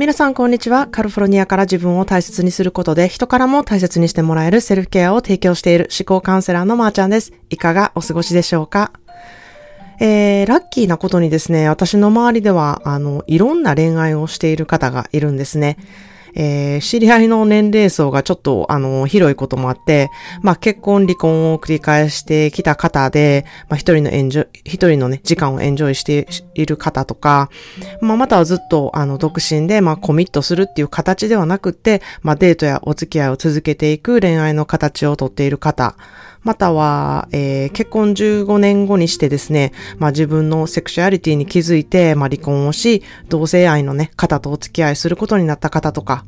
皆さん、こんにちは。カルフォルニアから自分を大切にすることで、人からも大切にしてもらえるセルフケアを提供している思考カウンセラーのまーちゃんです。いかがお過ごしでしょうか？えー、ラッキーなことにですね、私の周りでは、あの、いろんな恋愛をしている方がいるんですね。えー、知り合いの年齢層がちょっと、あの、広いこともあって、まあ、結婚、離婚を繰り返してきた方で、まあ、一人のエンジョ、一人のね、時間をエンジョイしている方とか、まあ、またはずっと、あの、独身で、まあ、コミットするっていう形ではなくて、まあ、デートやお付き合いを続けていく恋愛の形をとっている方、または、えー、結婚15年後にしてですね、まあ自分のセクシュアリティに気づいて、まあ離婚をし、同性愛のね、方とお付き合いすることになった方とか、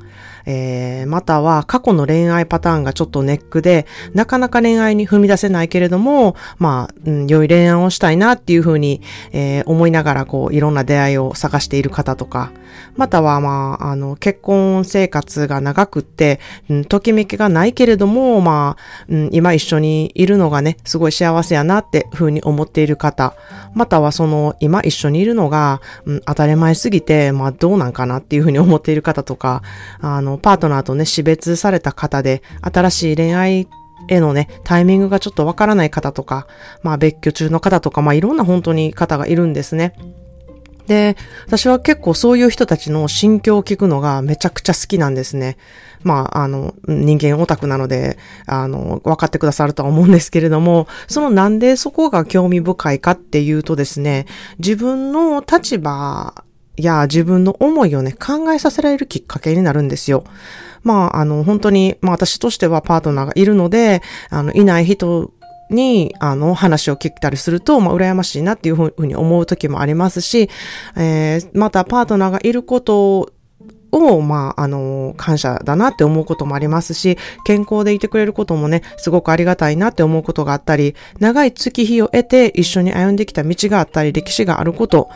えー、または過去の恋愛パターンがちょっとネックで、なかなか恋愛に踏み出せないけれども、まあ、うん、良い恋愛をしたいなっていうふうに、えー、思いながら、こう、いろんな出会いを探している方とか、または、まあ、あの、結婚生活が長くって、うん、ときめきがないけれども、まあ、うん、今一緒にいるのがね、すごい幸せやなってふうに思っている方、またはその、今一緒にいるのが、うん、当たり前すぎて、まあ、どうなんかなっていうふうに思っている方とか、あの、パートナーとね、死別された方で、新しい恋愛へのね、タイミングがちょっとわからない方とか、まあ別居中の方とか、まあいろんな本当に方がいるんですね。で、私は結構そういう人たちの心境を聞くのがめちゃくちゃ好きなんですね。まあ、あの、人間オタクなので、あの、分かってくださるとは思うんですけれども、そのなんでそこが興味深いかっていうとですね、自分の立場や自分の思いをね、考えさせられるきっかけになるんですよ。まあ、あの、本当に、まあ私としてはパートナーがいるので、あの、いない人に、あの、話を聞いたりすると、まあ、羨ましいなっていうふうに思う時もありますし、えー、またパートナーがいることを、まあ、あの、感謝だなって思うこともありますし、健康でいてくれることもね、すごくありがたいなって思うことがあったり、長い月日を得て一緒に歩んできた道があったり、歴史があること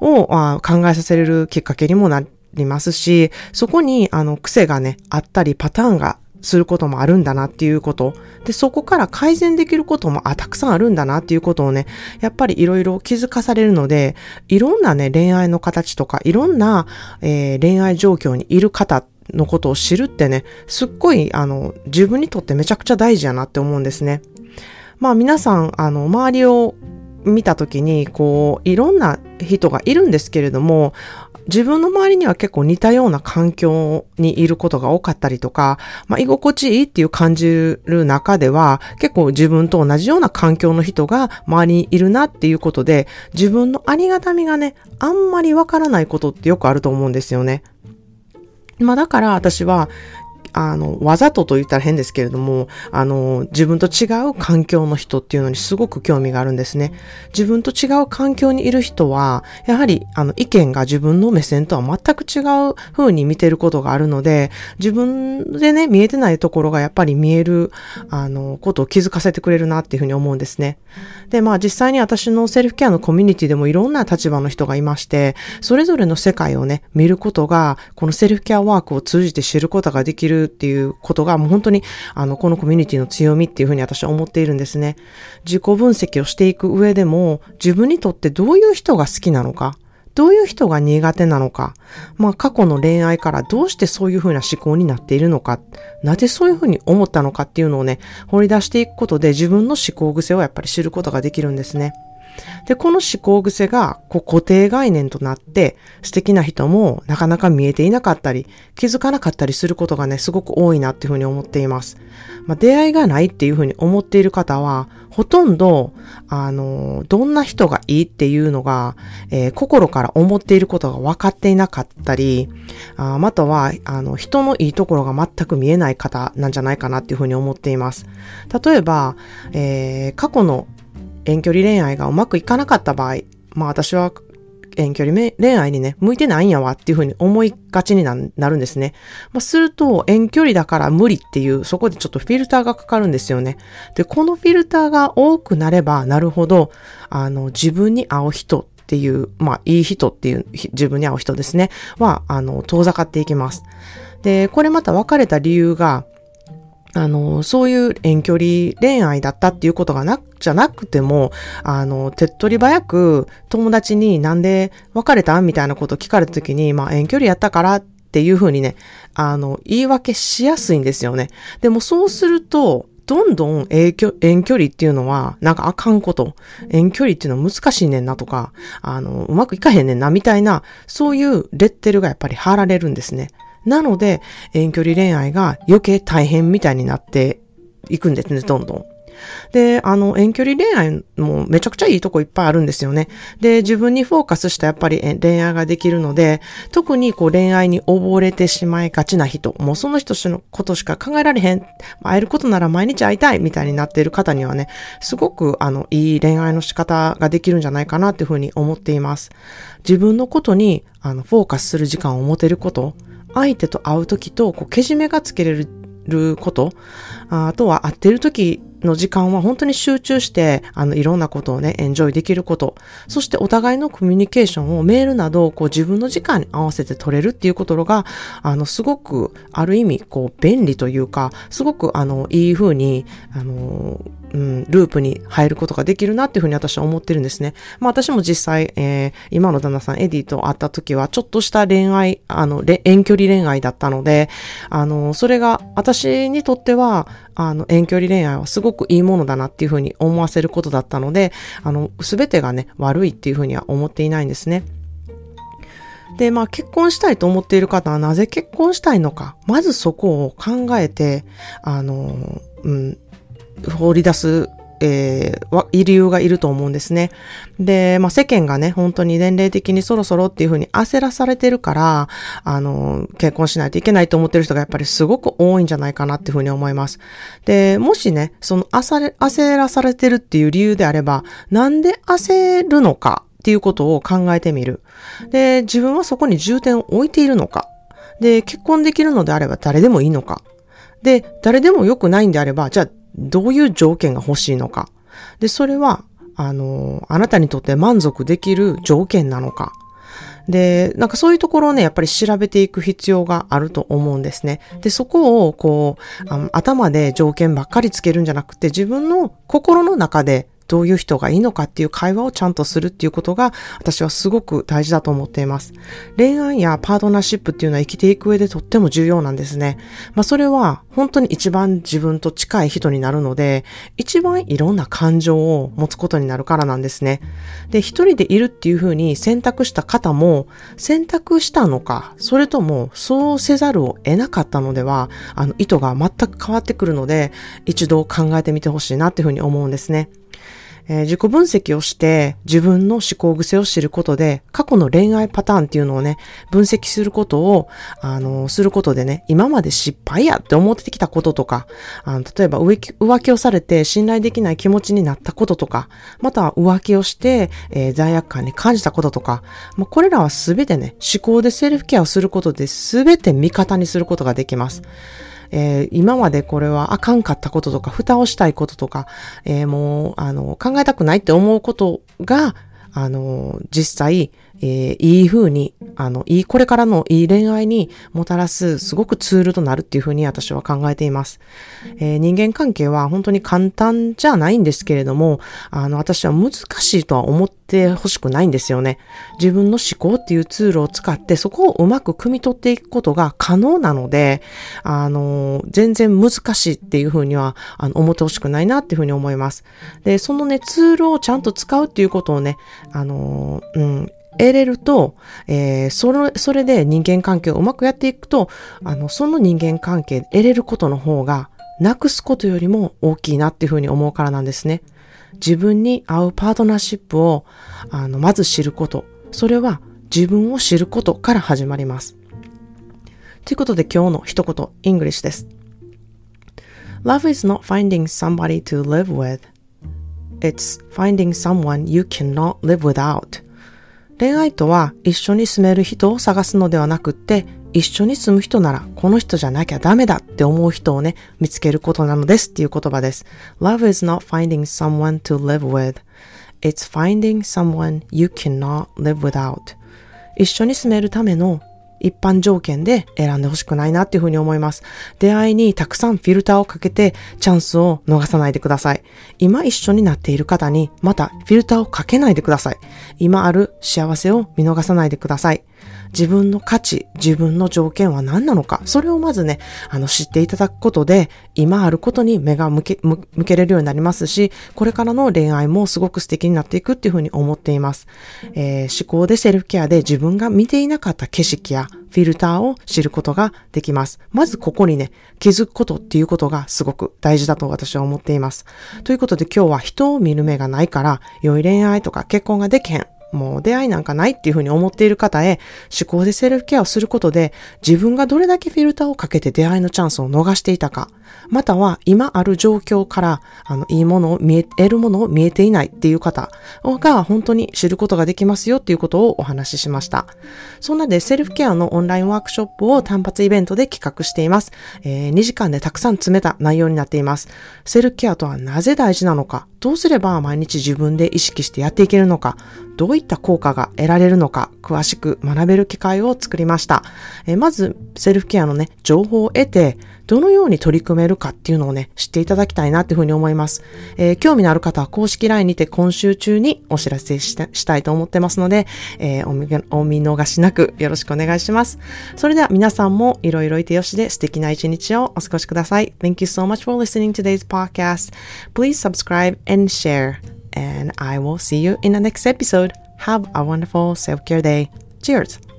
を考えさせれるきっかけにもなりますし、そこに、あの、癖がね、あったり、パターンがすることもあるんだなっていうこと。で、そこから改善できることも、あ、たくさんあるんだなっていうことをね、やっぱりいろいろ気づかされるので、いろんなね、恋愛の形とか、いろんな、えー、恋愛状況にいる方のことを知るってね、すっごい、あの、自分にとってめちゃくちゃ大事やなって思うんですね。まあ皆さん、あの、周りを見たときに、こう、いろんな人がいるんですけれども、自分の周りには結構似たような環境にいることが多かったりとか、まあ、居心地いいっていう感じる中では、結構自分と同じような環境の人が周りにいるなっていうことで、自分のありがたみがね、あんまりわからないことってよくあると思うんですよね。まあだから私はあの、わざとと言ったら変ですけれども、あの、自分と違う環境の人っていうのにすごく興味があるんですね。自分と違う環境にいる人は、やはり、あの、意見が自分の目線とは全く違う風に見てることがあるので、自分でね、見えてないところがやっぱり見える、あの、ことを気づかせてくれるなっていうふうに思うんですね。で、まあ実際に私のセルフケアのコミュニティでもいろんな立場の人がいまして、それぞれの世界をね、見ることが、このセルフケアワークを通じて知ることができるっていうことがもう本当にあのこのコミュニティの強みっていうふうに私は思っているんですね。自己分析をしていく上でも自分にとってどういう人が好きなのか、どういう人が苦手なのか、まあ過去の恋愛からどうしてそういうふうな思考になっているのか、なぜそういうふうに思ったのかっていうのをね、掘り出していくことで自分の思考癖をやっぱり知ることができるんですね。で、この思考癖がこう固定概念となって素敵な人もなかなか見えていなかったり気づかなかったりすることがね、すごく多いなっていうふうに思っています。まあ、出会いがないっていうふうに思っている方は、ほとんど、あの、どんな人がいいっていうのが、えー、心から思っていることが分かっていなかったり、あまたは、あの、人のいいところが全く見えない方なんじゃないかなっていうふうに思っています。例えば、えー、過去の遠距離恋愛がうまくいかなかった場合、まあ私は遠距離恋愛にね、向いてないんやわっていうふうに思いがちになるんですね。まあ、すると、遠距離だから無理っていう、そこでちょっとフィルターがかかるんですよね。で、このフィルターが多くなればなるほど、あの、自分に合う人っていう、まあ、いい人っていう、自分に合う人ですね、は、あの、遠ざかっていきます。で、これまた別れた理由が、あの、そういう遠距離恋愛だったっていうことがな、じゃなくても、あの、手っ取り早く友達になんで別れたみたいなこと聞かれた時に、まあ遠距離やったからっていうふうにね、あの、言い訳しやすいんですよね。でもそうすると、どんどん遠距遠距離っていうのは、なんかあかんこと。遠距離っていうのは難しいねんなとか、あの、うまくいかへんねんなみたいな、そういうレッテルがやっぱり貼られるんですね。なので、遠距離恋愛が余計大変みたいになっていくんですね、どんどん。で、あの、遠距離恋愛もめちゃくちゃいいとこいっぱいあるんですよね。で、自分にフォーカスしたやっぱり恋愛ができるので、特にこう恋愛に溺れてしまいがちな人、もうその人のことしか考えられへん、会えることなら毎日会いたいみたいになっている方にはね、すごくあの、いい恋愛の仕方ができるんじゃないかなっていうふうに思っています。自分のことにあの、フォーカスする時間を持てること、相手と会う時と、こう、けじめがつけれること、あとは会ってる時の時間は本当に集中して、あの、いろんなことをね、エンジョイできること。そしてお互いのコミュニケーションをメールなど、こう自分の時間に合わせて取れるっていうことが、あの、すごく、ある意味、こう、便利というか、すごく、あの、いい風に、あの、うん、ループに入ることができるなっていうふうに私は思ってるんですね。まあ私も実際、えー、今の旦那さんエディと会った時は、ちょっとした恋愛、あの、遠距離恋愛だったので、あの、それが私にとっては、あの、遠距離恋愛はすごくいいものだなっていうふうに思わせることだったので、あの、すべてがね、悪いっていうふうには思っていないんですね。で、まあ結婚したいと思っている方はなぜ結婚したいのか。まずそこを考えて、あの、うん、放り出すえー、理由がいると思うんですね。で、まあ、世間がね、本当に年齢的にそろそろっていうふうに焦らされてるから、あの、結婚しないといけないと思ってる人がやっぱりすごく多いんじゃないかなっていうふうに思います。で、もしね、その焦焦らされてるっていう理由であれば、なんで焦るのかっていうことを考えてみる。で、自分はそこに重点を置いているのか。で、結婚できるのであれば誰でもいいのか。で、誰でも良くないんであれば、じゃあどういう条件が欲しいのか。で、それは、あの、あなたにとって満足できる条件なのか。で、なんかそういうところをね、やっぱり調べていく必要があると思うんですね。で、そこを、こう、頭で条件ばっかりつけるんじゃなくて、自分の心の中でどういう人がいいのかっていう会話をちゃんとするっていうことが私はすごく大事だと思っています。恋愛やパートナーシップっていうのは生きていく上でとっても重要なんですね。まあそれは本当に一番自分と近い人になるので、一番いろんな感情を持つことになるからなんですね。で、一人でいるっていうふうに選択した方も選択したのか、それともそうせざるを得なかったのでは、あの意図が全く変わってくるので、一度考えてみてほしいなっていうふうに思うんですね。えー、自己分析をして自分の思考癖を知ることで、過去の恋愛パターンっていうのをね、分析することを、あの、することでね、今まで失敗やって思ってきたこととか、あの例えば浮気をされて信頼できない気持ちになったこととか、または浮気をして、えー、罪悪感に感じたこととか、まあ、これらはすべてね、思考でセルフケアをすることで全て味方にすることができます。えー、今までこれはあかんかったこととか、蓋をしたいこととか、えー、もう、あの、考えたくないって思うことが、あの、実際、えー、いい風に、あの、いい、これからのいい恋愛にもたらす、すごくツールとなるっていう風に私は考えています。えー、人間関係は本当に簡単じゃないんですけれども、あの、私は難しいとは思ってほしくないんですよね。自分の思考っていうツールを使って、そこをうまく汲み取っていくことが可能なので、あの、全然難しいっていう風には、あの、思ってほしくないなっていう風に思います。で、そのね、ツールをちゃんと使うっていうことをね、あの、うん、得れると、えー、それ、それで人間関係をうまくやっていくと、あの、その人間関係得れることの方が、なくすことよりも大きいなっていうふうに思うからなんですね。自分に合うパートナーシップを、あの、まず知ること。それは自分を知ることから始まります。ということで今日の一言、 English です。Love is not finding somebody to live with. It's finding someone you cannot live without. 恋愛とは一緒に住める人を探すのではなくって、一緒に住む人ならこの人じゃなきゃダメだって思う人をね、見つけることなのですっていう言葉です。Love is not finding someone to live with. It's finding someone you cannot live without. 一緒に住めるための一般条件で選んでほしくないなっていうふうに思います。出会いにたくさんフィルターをかけてチャンスを逃さないでください。今一緒になっている方にまたフィルターをかけないでください。今ある幸せを見逃さないでください。自分の価値、自分の条件は何なのか、それをまずね、あの、知っていただくことで、今あることに目が向け、向けれるようになりますし、これからの恋愛もすごく素敵になっていくっていうふうに思っています。えー、思考でセルフケアで自分が見ていなかった景色やフィルターを知ることができます。まずここにね、気づくことっていうことがすごく大事だと私は思っています。ということで今日は人を見る目がないから、良い恋愛とか結婚ができへん。もう出会いなんかないっていうふうに思っている方へ思考でセルフケアをすることで自分がどれだけフィルターをかけて出会いのチャンスを逃していたか、または今ある状況からあのいいものを見え、得るものを見えていないっていう方が本当に知ることができますよっていうことをお話ししました。そんなでセルフケアのオンラインワークショップを単発イベントで企画しています。えー、2時間でたくさん詰めた内容になっています。セルフケアとはなぜ大事なのか、どうすれば毎日自分で意識してやっていけるのか、どういった効果が得られるのか、詳しく学べる機会を作りました。え、まず、セルフケアのね、情報を得て、どのように取り組めるかっていうのをね、知っていただきたいなっていうふうに思います。えー、興味のある方は公式 LINE にて今週中にお知らせしたいと思ってますので、えー、お見お見逃しなくよろしくお願いします。それでは皆さんもいろいろいてよしで素敵な一日をお過ごしください。Thank you so much for listening to today's podcast. Please subscribe and share. And I will see you in the next episode. Have a wonderful self-care day. Cheers!